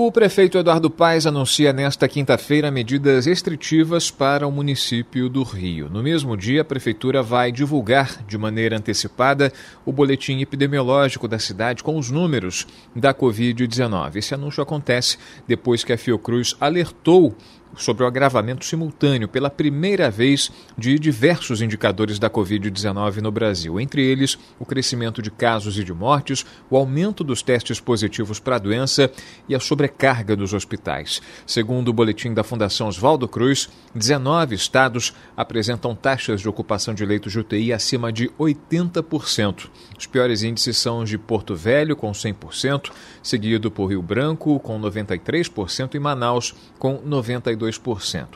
O prefeito Eduardo Paes anuncia nesta quinta-feira medidas restritivas para o município do Rio. No mesmo dia, a prefeitura vai divulgar de maneira antecipada o boletim epidemiológico da cidade com os números da Covid-19. Esse anúncio acontece depois que a Fiocruz alertou sobre o agravamento simultâneo pela primeira vez de diversos indicadores da Covid-19 no Brasil, entre eles o crescimento de casos e de mortes, o aumento dos testes positivos para a doença e a sobrecarga dos hospitais. Segundo o boletim da Fundação Oswaldo Cruz, 19 estados apresentam taxas de ocupação de leitos de UTI acima de 80%. Os piores índices são os de Porto Velho, com 100%, seguido por Rio Branco, com 93%, e Manaus, com 92%.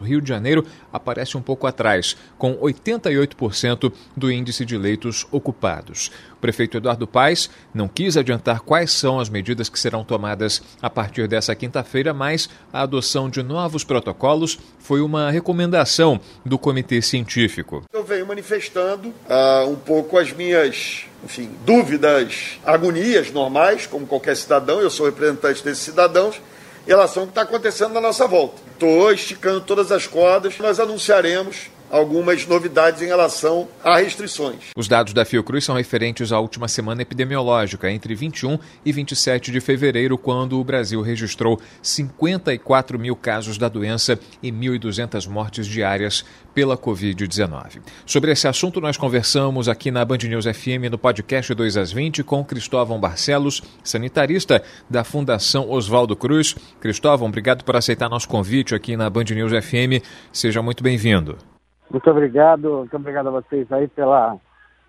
Rio de Janeiro aparece um pouco atrás, com 88% do índice de leitos ocupados. O prefeito Eduardo Paes não quis adiantar quais são as medidas que serão tomadas a partir dessa quinta-feira, mas a adoção de novos protocolos foi uma recomendação do comitê científico. Eu venho manifestando uh, um pouco as minhas enfim, dúvidas, agonias normais, como qualquer cidadão, eu sou representante desses cidadãos, em relação ao que está acontecendo na nossa volta. Estou esticando todas as cordas, nós anunciaremos algumas novidades em relação a restrições. Os dados da Fiocruz são referentes à última semana epidemiológica, entre 21 e 27 de fevereiro, quando o Brasil registrou 54 mil casos da doença e 1.200 mortes diárias pela Covid-19. Sobre esse assunto, nós conversamos aqui na Band News FM no podcast 2 às 20 com Cristóvão Barcelos, sanitarista da Fundação Oswaldo Cruz. Cristóvão, obrigado por aceitar nosso convite aqui na Band News FM. Seja muito bem-vindo. Muito obrigado, muito obrigado a vocês aí pela,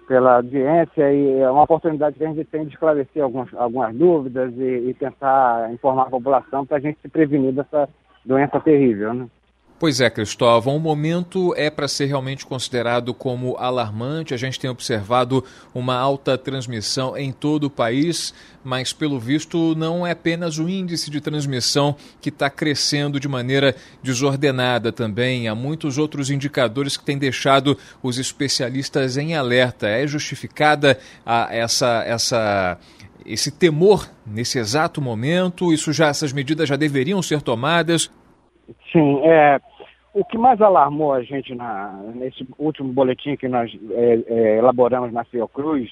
pela audiência e é uma oportunidade que a gente tem de esclarecer algumas, algumas dúvidas e, e tentar informar a população para a gente se prevenir dessa doença terrível, né? Pois é, Cristóvão, o momento é para ser realmente considerado como alarmante. A gente tem observado uma alta transmissão em todo o país, mas pelo visto não é apenas o índice de transmissão que está crescendo de maneira desordenada também. Há muitos outros indicadores que têm deixado os especialistas em alerta. É justificada a, essa, essa esse temor nesse exato momento? Isso já essas medidas já deveriam ser tomadas? Sim, é, o que mais alarmou a gente na, nesse último boletim que nós é, é, elaboramos na Fiocruz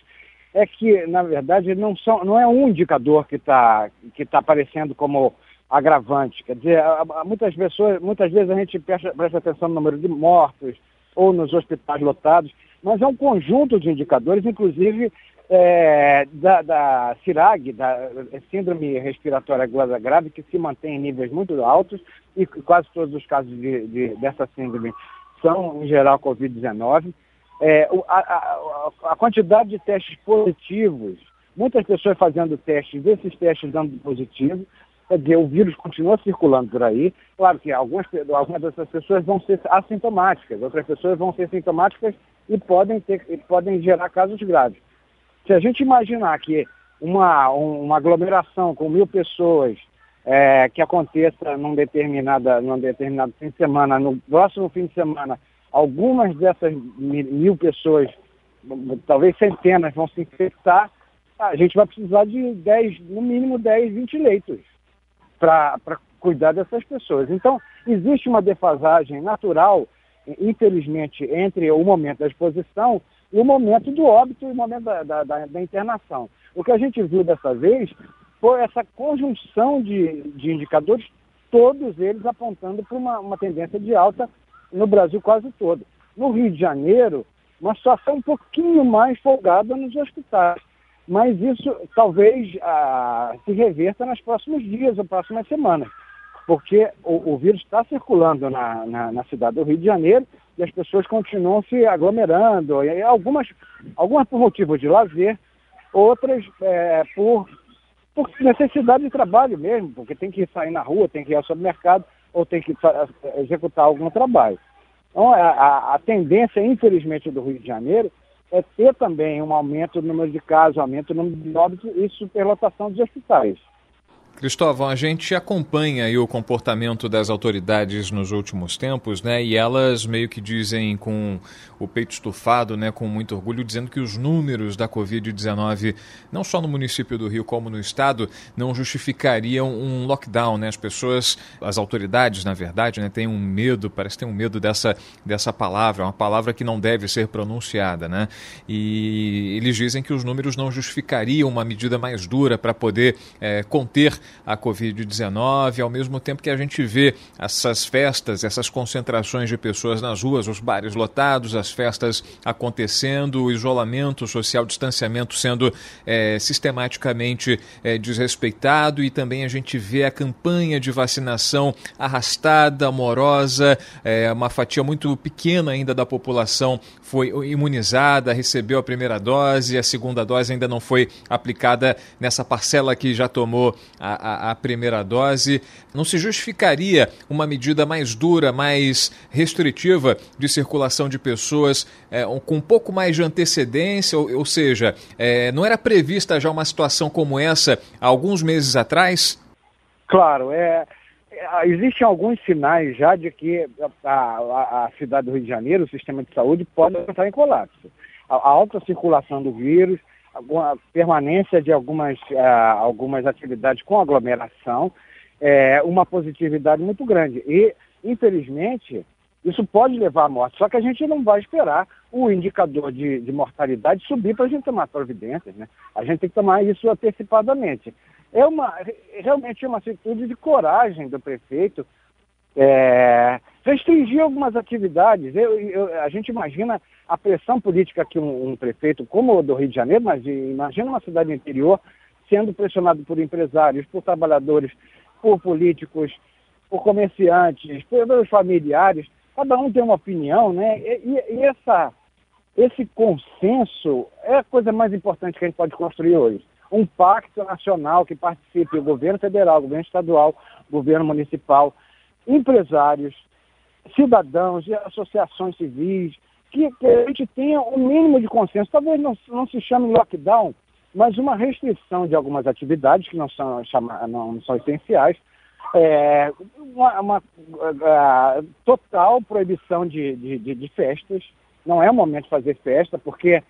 é que, na verdade, não, são, não é um indicador que está que tá aparecendo como agravante. Quer dizer, muitas, pessoas, muitas vezes a gente presta, presta atenção no número de mortos ou nos hospitais lotados, mas é um conjunto de indicadores, inclusive é, da, da CIRAG, da Síndrome Respiratória Aguda Grave, que se mantém em níveis muito altos e quase todos os casos de, de, dessa síndrome são, em geral, Covid-19. É, a, a, a, quantidade de testes positivos, muitas pessoas fazendo testes, desses testes dando positivo, quer dizer, o vírus continua circulando por aí. Claro que algumas, algumas dessas pessoas vão ser assintomáticas, outras pessoas vão ser sintomáticas e podem, ter, e podem gerar casos graves. Se a gente imaginar que uma, uma aglomeração com mil pessoas é, que aconteça num, determinada, num determinado fim de semana, no próximo fim de semana, algumas dessas mil pessoas, talvez centenas, vão se infectar, a gente vai precisar de 10, no mínimo 10, 20 leitos para cuidar dessas pessoas. Então, existe uma defasagem natural, infelizmente, entre o momento da exposição e o momento do óbito e o momento da, da, da, da internação. O que a gente viu dessa vez foi essa conjunção de, de indicadores, todos eles apontando para uma, uma tendência de alta no Brasil quase todo. No Rio de Janeiro, uma situação um pouquinho mais folgada nos hospitais. Mas isso talvez ah, se reverta nos próximos dias ou próximas semanas, porque o, o vírus está circulando na, na, na, cidade do Rio de Janeiro e as pessoas continuam se aglomerando, e algumas, algumas por motivos de lazer, outras é, por, por necessidade de trabalho mesmo, porque tem que sair na rua, tem que ir ao supermercado ou tem que executar algum trabalho. Então, a, a, tendência, infelizmente, do Rio de Janeiro é ter também um aumento no número de casos, um aumento no número de óbitos e superlotação dos hospitais. Cristóvão, a gente acompanha o comportamento das autoridades nos últimos tempos, né? E elas meio que dizem com o peito estufado, né, com muito orgulho, dizendo que os números da Covid-19, não só no município do Rio como no estado, não justificariam um lockdown, né? As pessoas, as autoridades, na verdade, né, têm um medo, parece ter um medo dessa, dessa palavra, uma palavra que não deve ser pronunciada, né? E eles dizem que os números não justificariam uma medida mais dura para poder é, conter a Covid-19, ao mesmo tempo que a gente vê essas festas, essas concentrações de pessoas nas ruas, os bares lotados, as festas acontecendo, o isolamento social, o distanciamento sendo é, sistematicamente é, desrespeitado e também a gente vê a campanha de vacinação arrastada, amorosa, é, uma fatia muito pequena ainda da população foi imunizada, recebeu a primeira dose, a segunda dose ainda não foi aplicada nessa parcela que já tomou a, a, a primeira dose. Não se justificaria uma medida mais dura, mais restritiva de circulação de pessoas é, com um pouco mais de antecedência? Ou, ou seja, é, não era prevista já uma situação como essa há alguns meses atrás? Claro, é, é existem alguns sinais já de que a, a, a, cidade do Rio de Janeiro, o sistema de saúde, pode entrar em colapso. A, a alta circulação do vírus, a permanência de algumas, uh, algumas atividades com aglomeração, é, uma positividade muito grande. E, infelizmente, isso pode levar à morte. Só que a gente não vai esperar o indicador de, de mortalidade subir para a gente tomar providências. Né? A gente tem que tomar isso antecipadamente. É uma, realmente uma atitude de coragem do prefeito é, restringir algumas atividades. Eu, eu, a gente imagina a pressão política que um, um, prefeito como o do Rio de Janeiro, mas imagina uma cidade interior sendo pressionado por empresários, por trabalhadores, por políticos, por comerciantes, pelos familiares. Cada um tem uma opinião, né? E, e essa, esse consenso é a coisa mais importante que a gente pode construir hoje. Um pacto nacional que participe o governo federal, o governo estadual, o governo municipal, empresários, cidadãos e associações civis, que, que, a gente tenha um mínimo de consenso. Talvez não, não se chame lockdown, mas uma restrição de algumas atividades que não são, chama, não são essenciais, é, uma, uma a, total proibição de, de, de, de, festas. Não é o momento de fazer festa, porque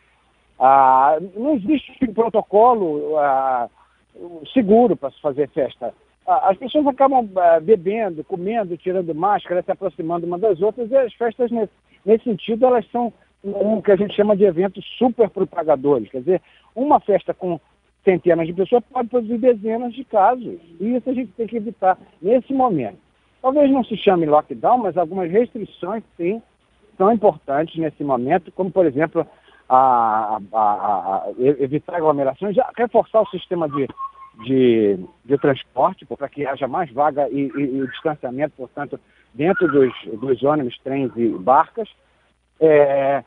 a, não existe protocolo seguro para se fazer festa as pessoas acabam uh, bebendo, comendo, tirando máscara, se aproximando uma das outras, e as festas, nesse, nesse sentido, elas são um que a gente chama de eventos super propagadores. Quer dizer, uma festa com centenas de pessoas pode produzir dezenas de casos. E isso a gente tem que evitar nesse momento. Talvez não se chame lockdown, mas algumas restrições, sim, são importantes nesse momento, como, por exemplo, a, a, a, evitar aglomerações, reforçar o sistema de de, de transporte, para que haja mais vaga e, e, e, distanciamento, portanto, dentro dos, dos ônibus, trens e barcas. É,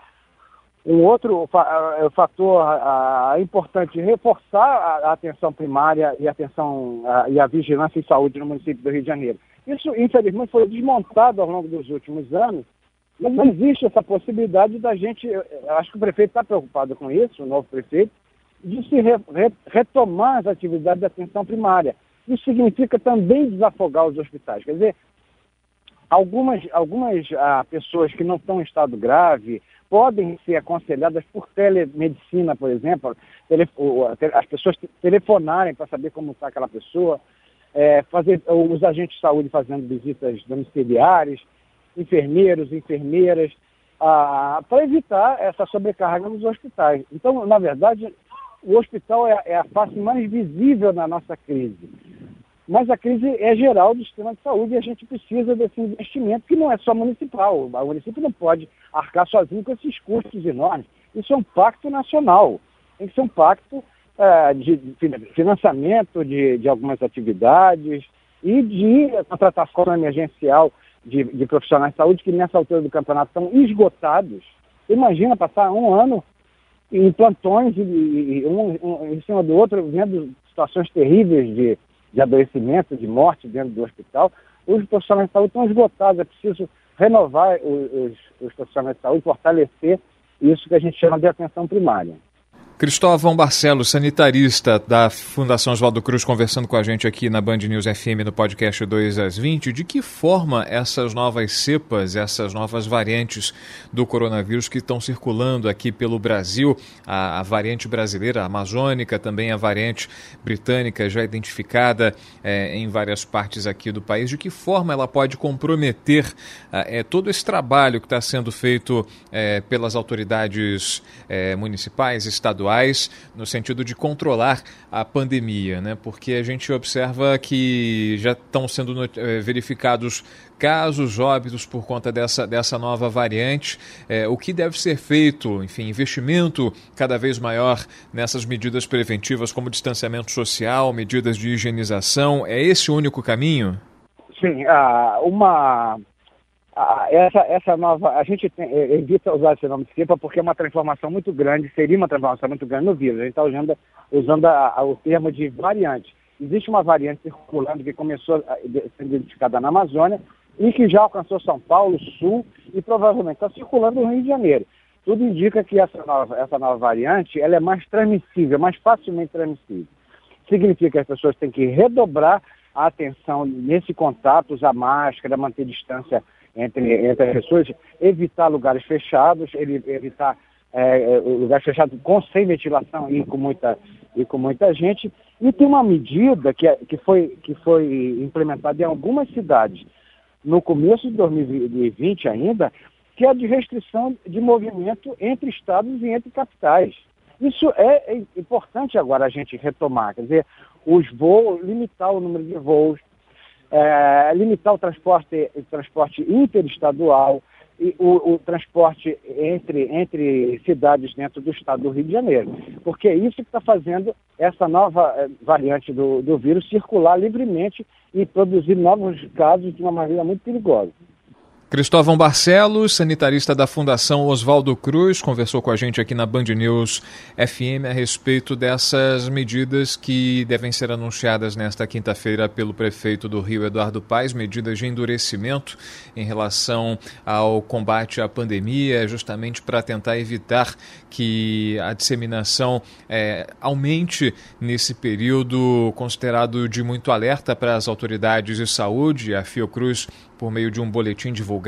um outro é, fator a, importante, reforçar a, a, atenção primária e a atenção e a vigilância em saúde no município do Rio de Janeiro. Isso, infelizmente, foi desmontado ao longo dos últimos anos, mas não existe essa possibilidade da gente, acho que o prefeito está preocupado com isso, o novo prefeito, de se re, re, retomar as atividades de atenção primária. Isso significa também desafogar os hospitais. Quer dizer, algumas, algumas ah, pessoas que não estão em estado grave podem ser aconselhadas por telemedicina, por exemplo, tele, as pessoas telefonarem para saber como está aquela pessoa, é, fazer os agentes de saúde fazendo visitas domiciliares, enfermeiros, enfermeiras, ah, para evitar essa sobrecarga nos hospitais. Então, na verdade, o hospital é, é, a face mais visível na nossa crise. Mas a crise é geral do sistema de saúde e a gente precisa desse investimento, que não é só municipal. O município não pode arcar sozinho com esses custos enormes. Isso é um pacto nacional. Tem que ser um pacto é, de financiamento de, de, algumas atividades e de contratação emergencial de, de profissionais de saúde que nessa altura do campeonato estão esgotados. Imagina passar um ano em plantões, e, um, um, em cima do outro, vendo situações terríveis de, de adoecimento, de morte dentro do hospital. Os profissionais de saúde estão esgotados, é preciso renovar os, os profissionais de saúde, fortalecer isso que a gente chama de atenção primária. Cristóvão Barcelos, sanitarista da Fundação Oswaldo Cruz, conversando com a gente aqui na Band News FM no podcast 2 às 20. De que forma essas novas cepas, essas novas variantes do coronavírus que estão circulando aqui pelo Brasil, a, a variante brasileira, a amazônica, também a variante britânica já identificada é, em várias partes aqui do país, de que forma ela pode comprometer é, todo esse trabalho que está sendo feito é, pelas autoridades municipais, estaduais? Estaduais no sentido de controlar a pandemia, né? Porque a gente observa que já estão sendo eh, verificados casos óbitos por conta dessa, dessa nova variante. É, o que deve ser feito? Enfim, investimento cada vez maior nessas medidas preventivas, como distanciamento social, medidas de higienização. É esse o único caminho? Sim, uma essa, essa nova, a gente tem, é, evita usar esse nome cepa porque é uma transformação muito grande, seria uma transformação muito grande no vírus. A gente está usando, usando a, a, o termo de variante. Existe uma variante circulando que começou a ser identificada na Amazônia e que já alcançou São Paulo, Sul e provavelmente está circulando no Rio de Janeiro. Tudo indica que essa nova, essa nova variante ela é mais transmissível, mais facilmente transmissível. Significa que as pessoas têm que redobrar a atenção nesse contato, usar máscara, manter distância entre, entre as pessoas, evitar lugares fechados, evitar é, é, lugares fechados com, sem ventilação e com muita, e com muita gente. E tem uma medida que, é, que, foi, que foi implementada em algumas cidades no começo de 2020 ainda, que é a de restrição de movimento entre estados e entre capitais. Isso é, é importante agora a gente retomar, quer dizer, os voos, limitar o número de voos, é, limitar o transporte, o transporte interestadual e o, o, transporte entre, entre cidades dentro do estado do Rio de Janeiro. Porque é isso que está fazendo essa nova é, variante do, do vírus circular livremente e produzir novos casos de uma maneira muito perigosa. Cristóvão Barcelos, sanitarista da Fundação Oswaldo Cruz, conversou com a gente aqui na Band News FM a respeito dessas medidas que devem ser anunciadas nesta quinta-feira pelo prefeito do Rio, Eduardo Paes, medidas de endurecimento em relação ao combate à pandemia, justamente para tentar evitar que a disseminação é, aumente nesse período considerado de muito alerta para as autoridades de saúde. A Fiocruz por meio de um boletim divulgado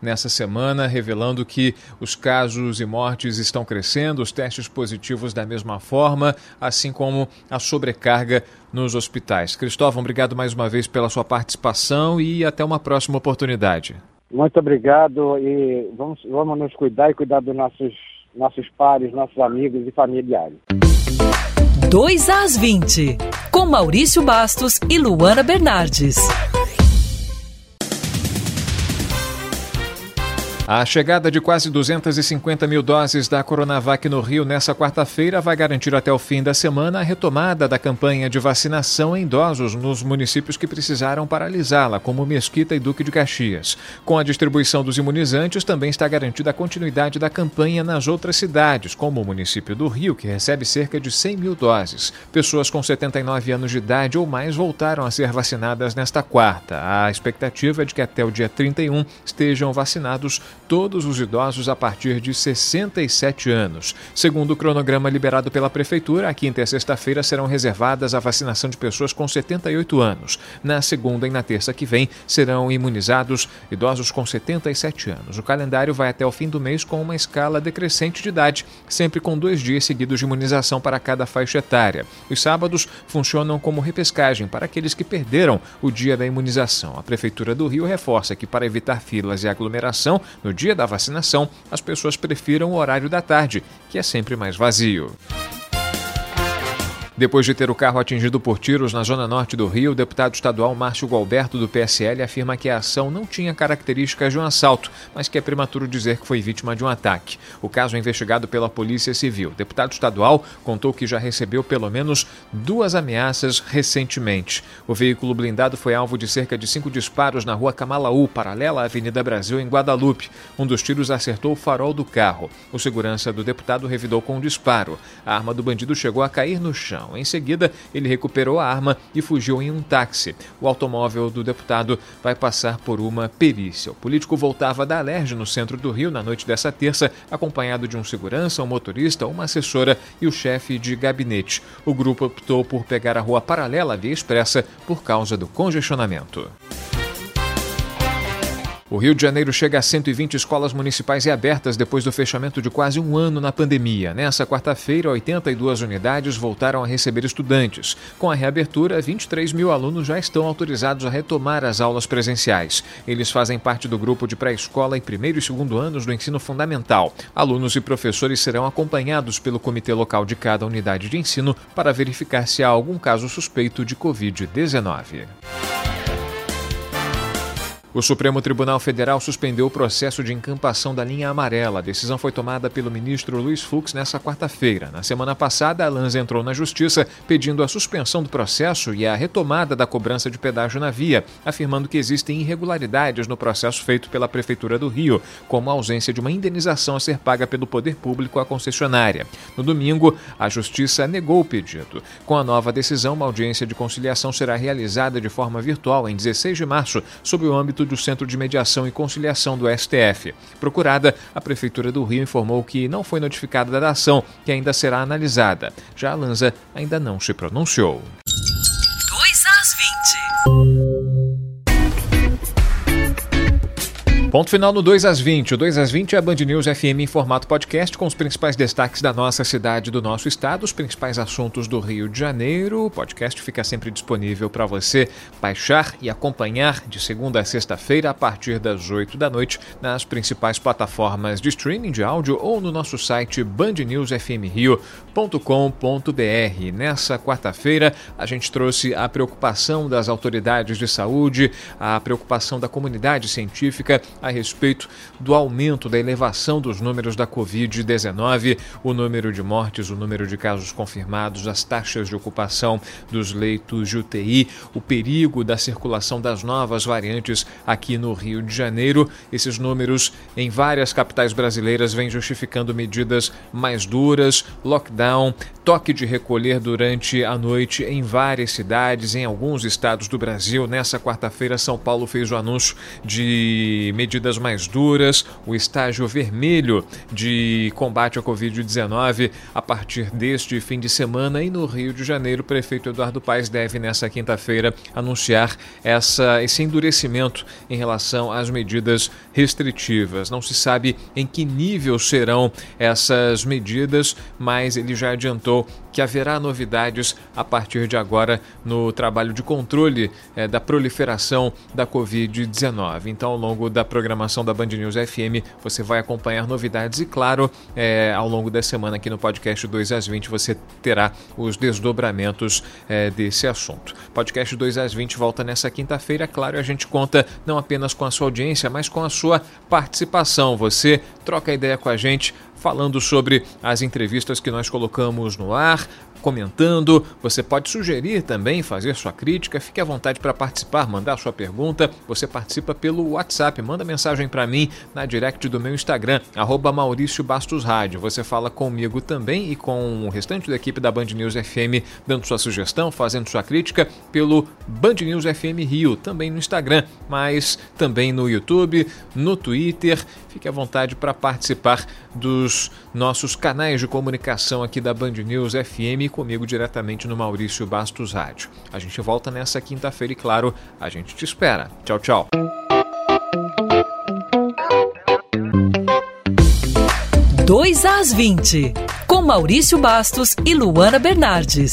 nessa semana, revelando que os casos e mortes estão crescendo, os testes positivos da mesma forma, assim como a sobrecarga nos hospitais. Cristóvão, obrigado mais uma vez pela sua participação e até uma próxima oportunidade. Muito obrigado e vamos, vamos nos cuidar e cuidar dos nossos, nossos pares, nossos amigos e familiares. 2 às 20, com Maurício Bastos e Luana Bernardes. A chegada de quase 250 mil doses da Coronavac no Rio nesta quarta-feira vai garantir até o fim da semana a retomada da campanha de vacinação em idosos nos municípios que precisaram paralisá-la, como Mesquita e Duque de Caxias. Com a distribuição dos imunizantes, também está garantida a continuidade da campanha nas outras cidades, como o município do Rio, que recebe cerca de 100 mil doses. Pessoas com 79 anos de idade ou mais voltaram a ser vacinadas nesta quarta. A expectativa é de que até o dia 31 estejam vacinados todos os idosos a partir de 67 anos. Segundo o cronograma liberado pela Prefeitura, a quinta e a sexta-feira serão reservadas à vacinação de pessoas com 78 anos. Na segunda e na terça que vem serão imunizados idosos com 77 anos. O calendário vai até o fim do mês com uma escala decrescente de idade, sempre com dois dias seguidos de imunização para cada faixa etária. Os sábados funcionam como repescagem para aqueles que perderam o dia da imunização. A Prefeitura do Rio reforça que, para evitar filas e aglomeração, no dia da vacinação, as pessoas prefiram o horário da tarde, que é sempre mais vazio. Depois de ter o carro atingido por tiros na zona norte do Rio, o deputado estadual Márcio Gualberto, do PSL, afirma que a ação não tinha características de um assalto, mas que é prematuro dizer que foi vítima de um ataque. O caso é investigado pela Polícia Civil. O deputado estadual contou que já recebeu pelo menos duas ameaças recentemente. O veículo blindado foi alvo de cerca de cinco disparos na rua Camalaú, paralela à Avenida Brasil, em Guadalupe. Um dos tiros acertou o farol do carro. O segurança do deputado revidou com um disparo. A arma do bandido chegou a cair no chão. Situação. Em seguida, ele recuperou a arma e fugiu em um táxi. O automóvel do deputado vai passar por uma perícia. O político voltava da Alerj, no centro do Rio, na noite dessa terça, acompanhado de um segurança, um motorista, uma assessora e o chefe de gabinete. O grupo optou por pegar a rua paralela à via expressa por causa do congestionamento. O Rio de Janeiro chega a 120 escolas municipais reabertas depois do fechamento de quase um ano na pandemia. Nessa quarta-feira, 82 unidades voltaram a receber estudantes. Com a reabertura, 23 mil alunos já estão autorizados a retomar as aulas presenciais. Eles fazem parte do grupo de pré-escola e primeiro e segundo anos do ensino fundamental. Alunos e professores serão acompanhados pelo comitê local de cada unidade de ensino para verificar se há algum caso suspeito de Covid-19. O Supremo Tribunal Federal suspendeu o processo de encampação da linha amarela. A decisão foi tomada pelo ministro Luiz Fux nesta quarta-feira. Na semana passada, a Lanza entrou na Justiça pedindo a suspensão do processo e a retomada da cobrança de pedágio na via, afirmando que existem irregularidades no processo feito pela Prefeitura do Rio, como a ausência de uma indenização a ser paga pelo poder público à concessionária. No domingo, a Justiça negou o pedido. Com a nova decisão, uma audiência de conciliação será realizada de forma virtual em 16 de março, sob o âmbito do Centro de Mediação e Conciliação do STF. Procurada, a Prefeitura do Rio informou que não foi notificada da ação, que ainda será analisada. Já a Lanza ainda não se pronunciou. 2 às 20. Ponto final no 2 às 20. O 2 às 20 é a Band News FM em formato podcast com os principais destaques da nossa cidade, do nosso estado, os principais assuntos do Rio de Janeiro. O podcast fica sempre disponível para você baixar e acompanhar de segunda a sexta-feira a partir das 8 da noite nas principais plataformas de streaming de áudio ou no nosso site bandnewsfmrio.com.br. Nessa quarta-feira, a gente trouxe a preocupação das autoridades de saúde, a preocupação da comunidade científica a respeito do aumento da elevação dos números da Covid-19, o número de mortes, o número de casos confirmados, as taxas de ocupação dos leitos de UTI, o perigo da circulação das novas variantes aqui no Rio de Janeiro. Esses números em várias capitais brasileiras vêm justificando medidas mais duras, lockdown, toque de recolher durante a noite em várias cidades, em alguns estados do Brasil. Nessa quarta-feira, São Paulo fez o anúncio de medidas medidas mais duras, o estágio vermelho de combate à Covid-19 a partir deste fim de semana. E no Rio de Janeiro, o prefeito Eduardo Paes deve, nessa quinta-feira, anunciar essa, esse endurecimento em relação às medidas restritivas. Não se sabe em que nível serão essas medidas, mas ele já adiantou que haverá novidades a partir de agora no trabalho de controle eh, da proliferação da Covid-19. Então, ao longo da programação da Band News FM, você vai acompanhar novidades e, claro, eh, ao longo da semana aqui no podcast 2 às 20 você terá os desdobramentos eh, desse assunto. Podcast 2 às 20 volta nessa quinta-feira. Claro, a gente conta não apenas com a sua audiência, mas com a sua participação. Você troca ideia com a gente falando sobre as entrevistas que nós colocamos no ar, comentando. Você pode sugerir também, fazer sua crítica. Fique à vontade para participar, mandar sua pergunta. Você participa pelo WhatsApp. Manda mensagem para mim na direct do meu Instagram, arroba Maurício Bastos Rádio. Você fala comigo também e com o restante da equipe da Band News FM, dando sua sugestão, fazendo sua crítica pelo Band News FM Rio, também no Instagram, mas também no YouTube, no Twitter. Fique à vontade para participar dos nossos canais de comunicação aqui da Band News FM comigo diretamente no Maurício Bastos Rádio. A gente volta nessa quinta-feira e, claro, a gente te espera. Tchau, tchau. Dois às 20, com Maurício Bastos e Luana Bernardes.